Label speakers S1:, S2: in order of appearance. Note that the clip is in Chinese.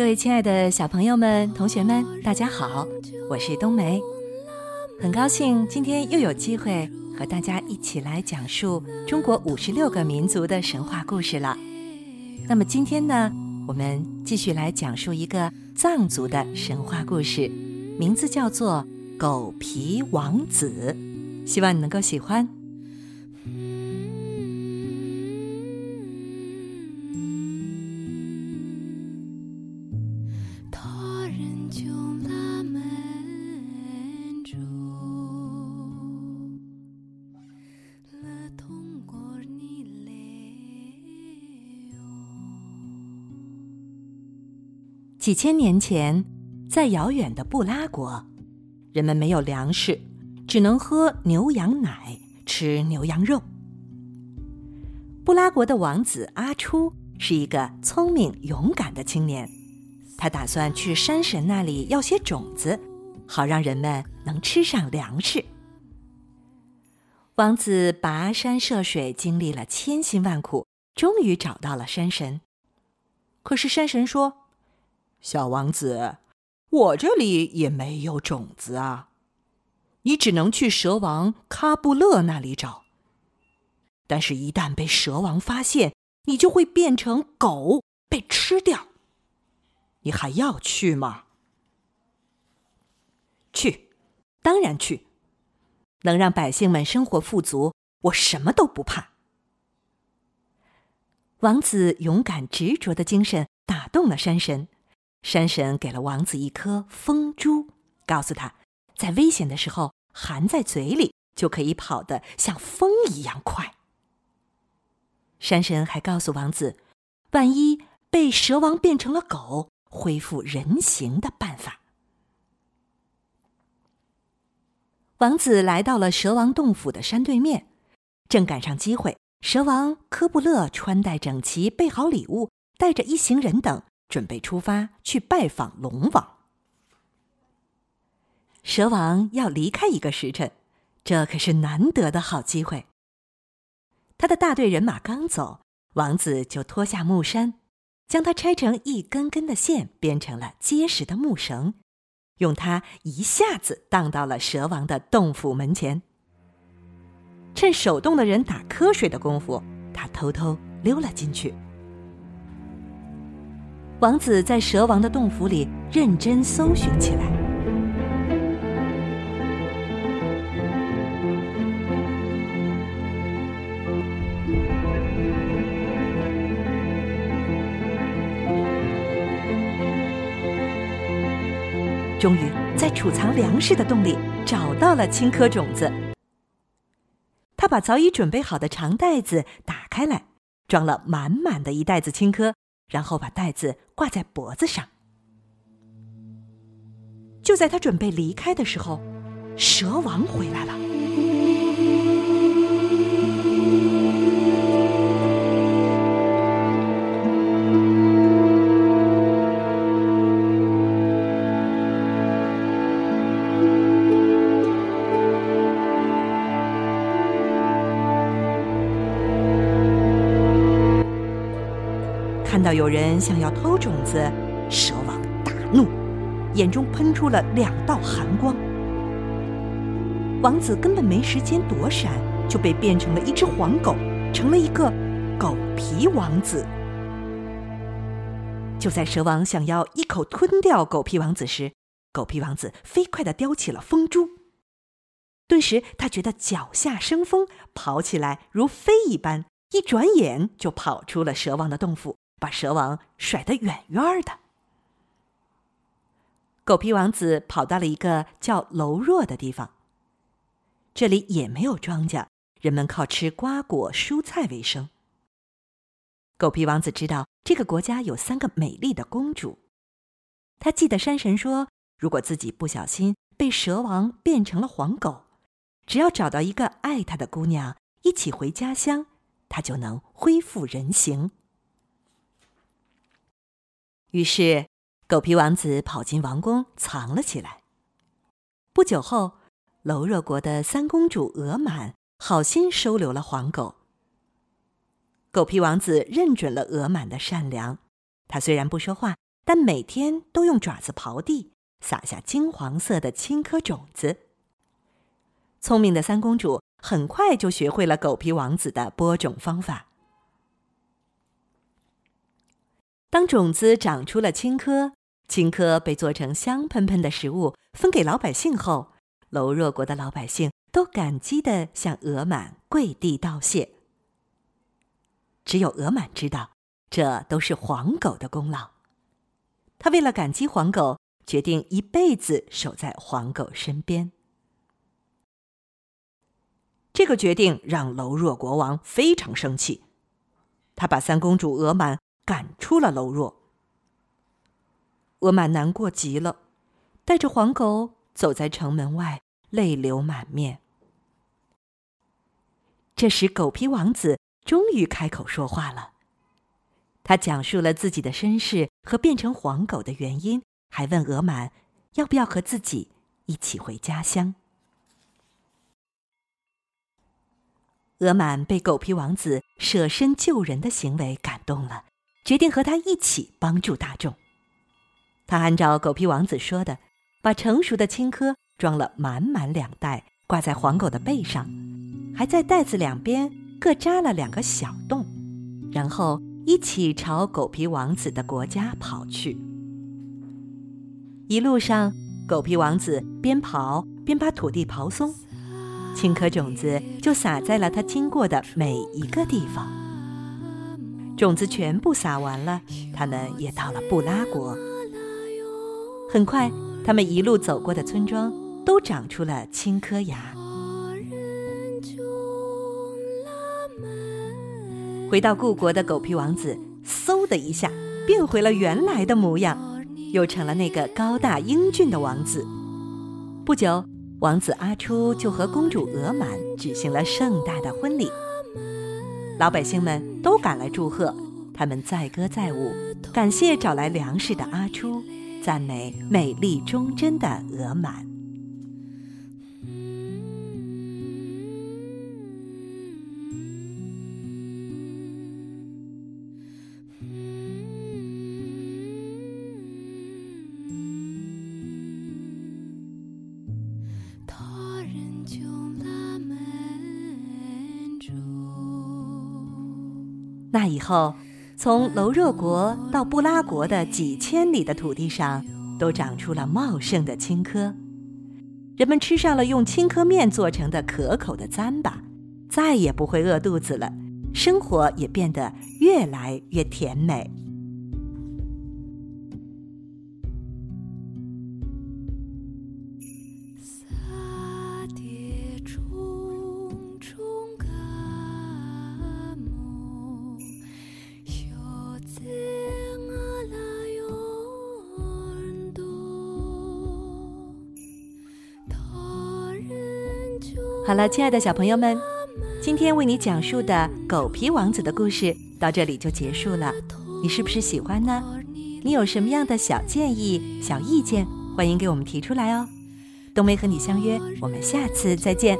S1: 各位亲爱的小朋友们、同学们，大家好，我是冬梅，很高兴今天又有机会和大家一起来讲述中国五十六个民族的神话故事了。那么今天呢，我们继续来讲述一个藏族的神话故事，名字叫做《狗皮王子》，希望你能够喜欢。几千年前，在遥远的布拉国，人们没有粮食，只能喝牛羊奶，吃牛羊肉。布拉国的王子阿初是一个聪明勇敢的青年，他打算去山神那里要些种子，好让人们能吃上粮食。王子跋山涉水，经历了千辛万苦，终于找到了山神。可是山神说。
S2: 小王子，我这里也没有种子啊，你只能去蛇王喀布勒那里找。但是，一旦被蛇王发现，你就会变成狗被吃掉。你还要去吗？
S1: 去，当然去。能让百姓们生活富足，我什么都不怕。王子勇敢执着的精神打动了山神。山神给了王子一颗风珠，告诉他，在危险的时候含在嘴里，就可以跑得像风一样快。山神还告诉王子，万一被蛇王变成了狗，恢复人形的办法。王子来到了蛇王洞府的山对面，正赶上机会。蛇王科布勒穿戴整齐，备好礼物，带着一行人等。准备出发去拜访龙王。蛇王要离开一个时辰，这可是难得的好机会。他的大队人马刚走，王子就脱下木衫，将它拆成一根根的线，编成了结实的木绳，用它一下子荡到了蛇王的洞府门前。趁守洞的人打瞌睡的功夫，他偷偷溜了进去。王子在蛇王的洞府里认真搜寻起来。终于，在储藏粮食的洞里找到了青稞种子。他把早已准备好的长袋子打开来，装了满满的一袋子青稞。然后把袋子挂在脖子上。就在他准备离开的时候，蛇王回来了。看到有人想要偷种子，蛇王大怒，眼中喷出了两道寒光。王子根本没时间躲闪，就被变成了一只黄狗，成了一个狗皮王子。就在蛇王想要一口吞掉狗皮王子时，狗皮王子飞快地叼起了风珠，顿时他觉得脚下生风，跑起来如飞一般，一转眼就跑出了蛇王的洞府。把蛇王甩得远远的。狗皮王子跑到了一个叫楼若的地方。这里也没有庄稼，人们靠吃瓜果蔬菜为生。狗皮王子知道这个国家有三个美丽的公主，他记得山神说，如果自己不小心被蛇王变成了黄狗，只要找到一个爱他的姑娘，一起回家乡，他就能恢复人形。于是，狗皮王子跑进王宫，藏了起来。不久后，楼若国的三公主额满好心收留了黄狗。狗皮王子认准了额满的善良，他虽然不说话，但每天都用爪子刨地，撒下金黄色的青稞种子。聪明的三公主很快就学会了狗皮王子的播种方法。当种子长出了青稞，青稞被做成香喷喷的食物，分给老百姓后，楼若国的老百姓都感激地向额满跪地道谢。只有额满知道，这都是黄狗的功劳。他为了感激黄狗，决定一辈子守在黄狗身边。这个决定让楼若国王非常生气，他把三公主额满赶出了楼若。额满难过极了，带着黄狗走在城门外，泪流满面。这时，狗皮王子。终于开口说话了。他讲述了自己的身世和变成黄狗的原因，还问额满要不要和自己一起回家乡。额满被狗皮王子舍身救人的行为感动了，决定和他一起帮助大众。他按照狗皮王子说的，把成熟的青稞装了满满两袋，挂在黄狗的背上，还在袋子两边。各扎了两个小洞，然后一起朝狗皮王子的国家跑去。一路上，狗皮王子边跑边把土地刨松，青稞种子就撒在了他经过的每一个地方。种子全部撒完了，他们也到了布拉国。很快，他们一路走过的村庄都长出了青稞芽。回到故国的狗皮王子，嗖的一下变回了原来的模样，又成了那个高大英俊的王子。不久，王子阿初就和公主额满举行了盛大的婚礼。老百姓们都赶来祝贺，他们载歌载舞，感谢找来粮食的阿初，赞美美丽忠贞的额满。那以后，从楼若国到布拉国的几千里的土地上，都长出了茂盛的青稞。人们吃上了用青稞面做成的可口的糌粑，再也不会饿肚子了，生活也变得越来越甜美。好了，亲爱的小朋友们，今天为你讲述的狗皮王子的故事到这里就结束了。你是不是喜欢呢？你有什么样的小建议、小意见，欢迎给我们提出来哦。冬梅和你相约，我们下次再见。